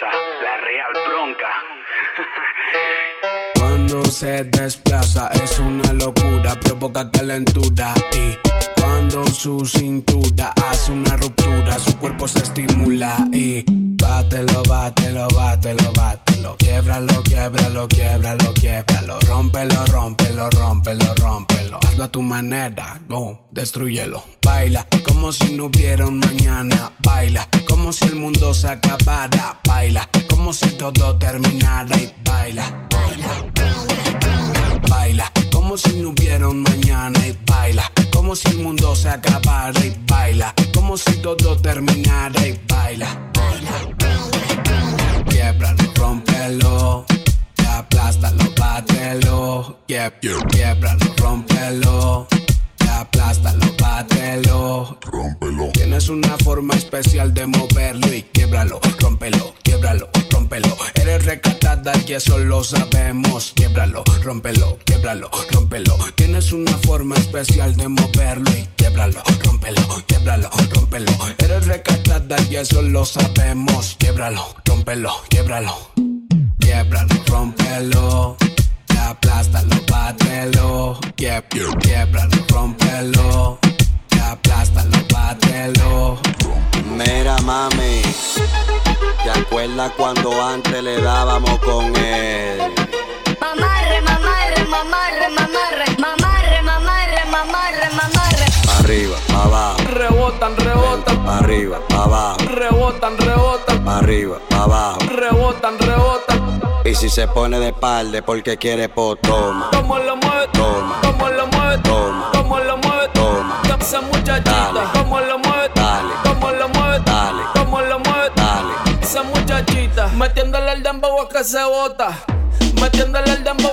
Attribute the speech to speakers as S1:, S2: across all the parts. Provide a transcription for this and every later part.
S1: la Real Bronca. Cuando se desplaza es una locura, provoca calentura y cuando su cintura hace una ruptura, su cuerpo se estimula y bátelo, bátelo, bátelo, quiebralo, quiebralo, quiebralo, quiebralo, rómpelo, rómpelo, rómpelo, rómpelo, hazlo a tu manera, go, destruyelo, baila como si no hubiera un mañana, baila como si el mundo se acabara, baila como si todo terminara y baila, baila, baila como si no hubiera un mañana y baila como si el mundo se acabara y baila. Como si todo terminara y baila. Quiebralo, rompelo. Aplástalo, bátelo. Quiebralo, rompelo aplástalo, bátelo.
S2: Rómpelo.
S1: Tienes una forma especial de moverlo y quiebralo, rómpelo, quiebralo, rómpelo. Eres recatada y eso lo sabemos. Quiebralo, rómpelo, quiebralo, rómpelo. Tienes una forma especial de moverlo y quiebralo, rómpelo, quiebralo, rómpelo. Eres recatada y eso lo sabemos. Quiebralo, rómpelo, quiebralo. Quiebralo, rómpelo aplástalo, bátelo, quiebralo, rompelo, aplástalo, bátelo.
S3: Mira mami, ¿te acuerdas cuando antes le dábamos con él?
S4: Mamarre, mamarre, mamarre, mamarre, mamarre,
S3: Arriba, abajo.
S1: Rebotan, rebotan.
S3: Arriba, abajo.
S1: Rebotan, rebotan.
S3: Arriba, abajo.
S1: Rebotan, rebotan.
S3: Y si se pone de espalda porque quiere po, toma.
S1: ¿Cómo lo mueve?
S3: Toma.
S1: ¿Cómo lo mueve?
S3: Toma.
S1: ¿Cómo lo mueve?
S3: Toma.
S1: Esa muchachita.
S3: Dale.
S1: ¿Cómo lo mueve?
S3: Dale.
S1: ¿Cómo lo mueve?
S3: Dale.
S1: ¿Cómo lo mueve?
S3: Dale.
S1: Esa muchachita. Metiéndole el dembow a que se bota. Metiéndole el dembow.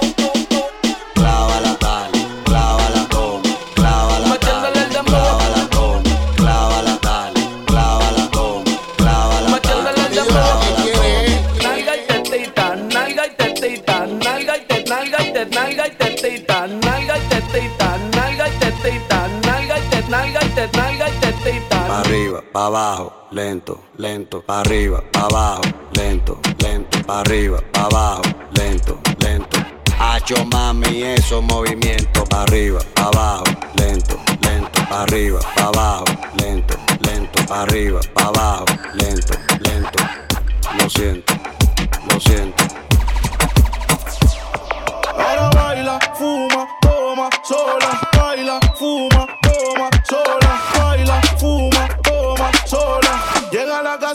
S3: Lento, lento, pa' arriba, pa' abajo, lento, lento, pa' arriba, pa' abajo, lento, lento. Hacho mami, esos movimientos, pa' arriba, pa' abajo, lento, lento, pa' arriba, pa' abajo, lento, lento, pa' arriba, pa' abajo, lento, lento. Lo siento, lo siento.
S5: Ahora baila, fuma, toma, sola. Baila, fuma, toma, sola. Baila, fuma.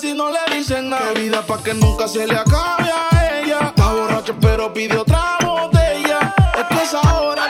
S5: Y no le dicen nada. Bebida pa' que nunca se le acabe a ella. Está borracho pero pide otra botella. Es que esa hora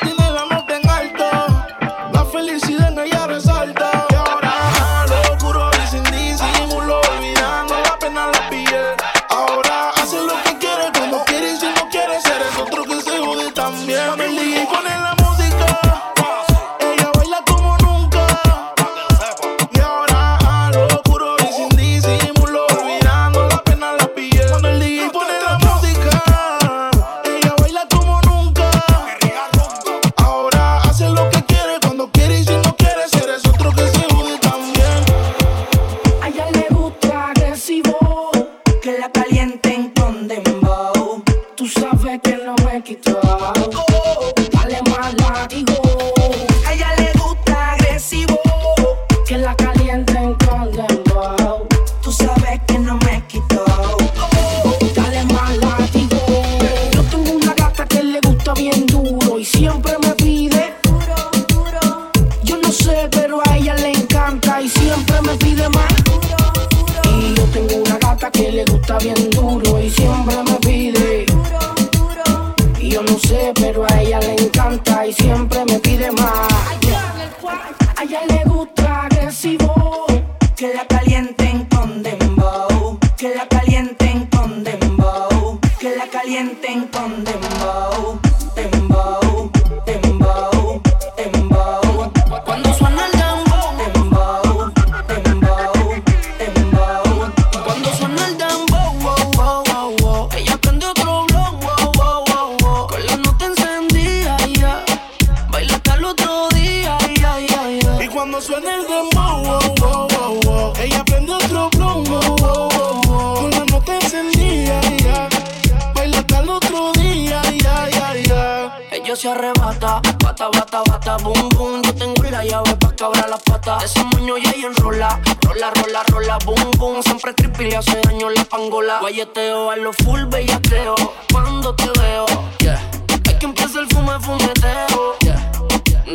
S4: bata, boom, boom. Yo tengo la llave pa' cabrar las patas. Ese moño ya ahí enrola, rola, rola, rola, boom, boom. Siempre triple y hace daño la pangola. Guayeteo a lo full bellacleo, cuando te veo, yeah. Hay que empieza el fume, fumeteo, yeah.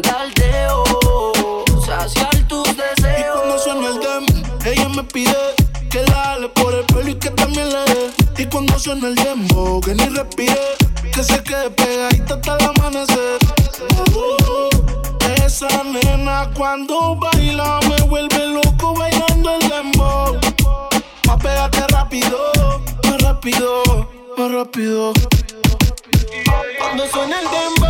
S4: Daldeo, saciar tus deseos.
S5: Y cuando suena el dem, ella me pide que la ale por el pelo y que también le dé. Y cuando suena el dembo, que ni respire, que se quede pegadita hasta el amanecer. Uh, esa nena cuando baila me vuelve loco bailando el dembow. Más pégate rápido, más rápido, más rápido.
S4: Cuando suena el dembow,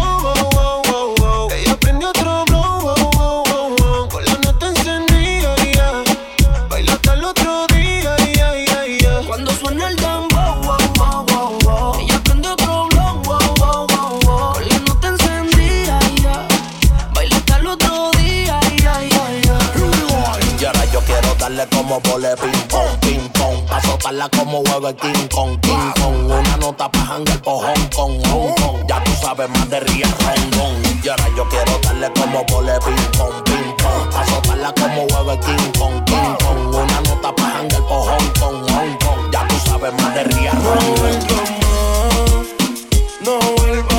S2: pong. Pa' soltarla como huevo King Kong, King Kong. Una nota pa' hangar por Hong Kong, Hong Kong. Ya tú sabes más de Ría Rondón. Y ahora yo quiero darle como vole ping pong, ping pong. Pa' soltarla como huevo King Kong, King Kong. Una nota pa' hangar por Hong Kong, Hong Kong. Ya tú sabes más de Ría Rondón.
S5: No vuelva más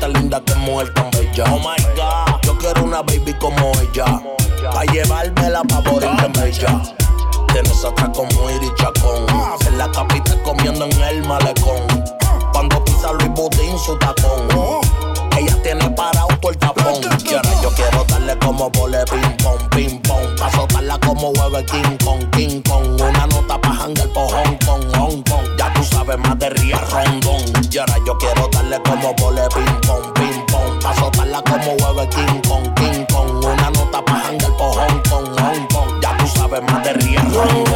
S2: tan linda, qué mujer tan bella. Oh my god. Yo quiero una baby como ella. Pa' llevármela pa' morir en bella. De nosotras como Iri Chacón. En la capital comiendo en el malecón. Cuando pisa Luis Butín su tacón. Ella tiene parado por el tapón. Y ahora yo quiero darle como vole ping pong, ping pong. Pa' soltarla como huevo el King Kong, King Kong. Una nota pa' hangar por Hong Kong, Hong Kong. Ya tú sabes más de Ría Rondón. Y ahora yo quiero darle como vole ping de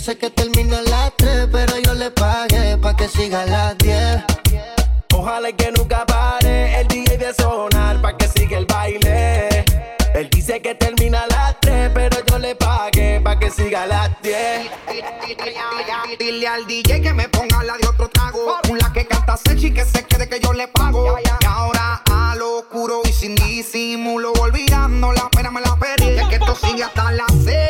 S6: dice que termina a las 3, pero yo le pagué pa' que siga a las 10.
S7: Ojalá que nunca pare el DJ de sonar pa' que siga el baile. Él dice que termina a las 3, pero yo le pagué pa' que siga a las 10.
S8: Dile al DJ que me ponga la de otro trago. Una que canta sexy que se quede que yo le pago. Y ahora a lo oscuro y sin disimulo, olvidando la pena me la pedí. Es que esto sigue hasta las 6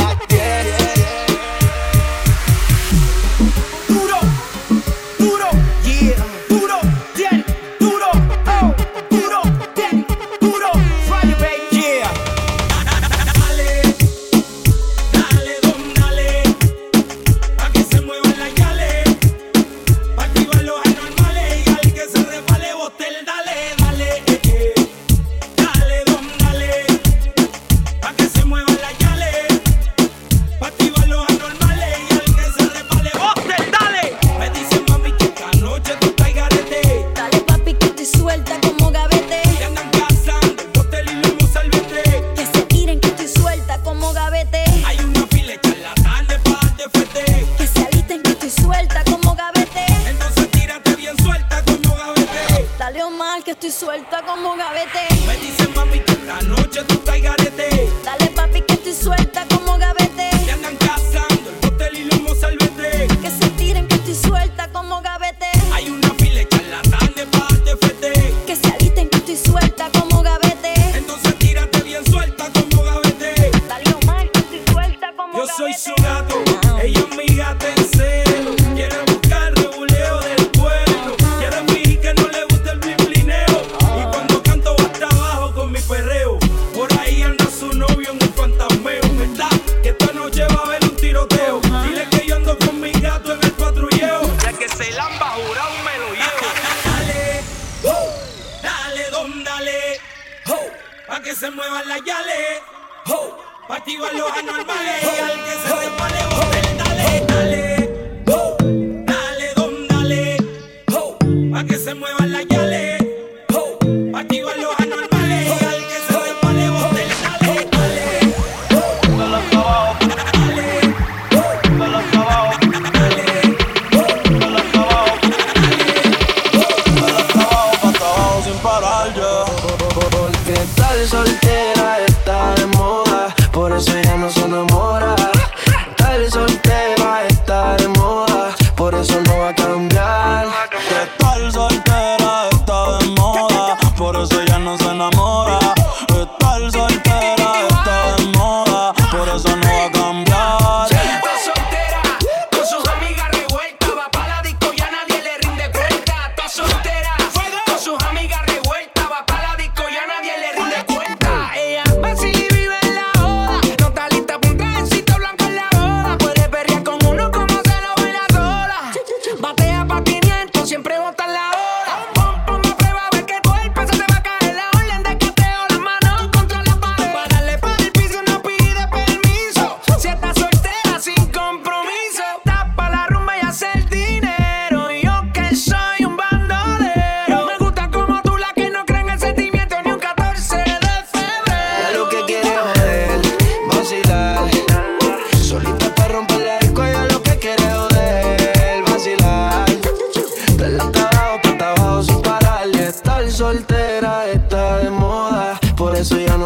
S9: que
S10: estoy suelta como gavete. Me dicen mami que esta noche tú estás. Dale papi que
S8: estoy suelta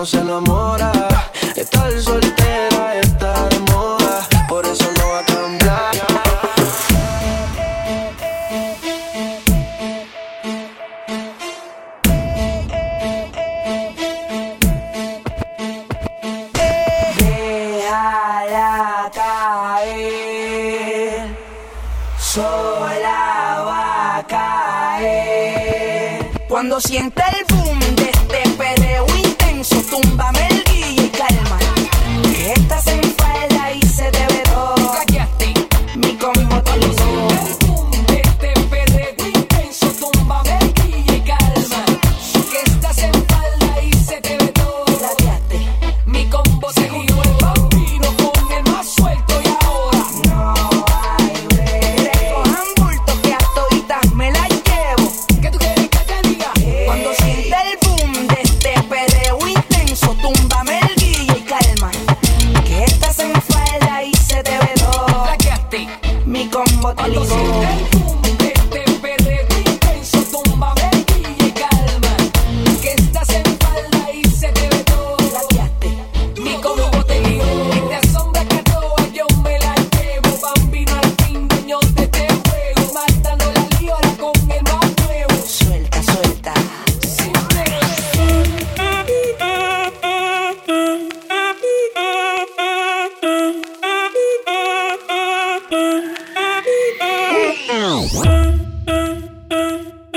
S8: se enamora. Estar soltera está de moda, por eso no va a cambiar.
S10: Caer, sola va a caer. Cuando sienta el boom de este pereo eso, túmbame el Feliz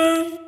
S10: Bye.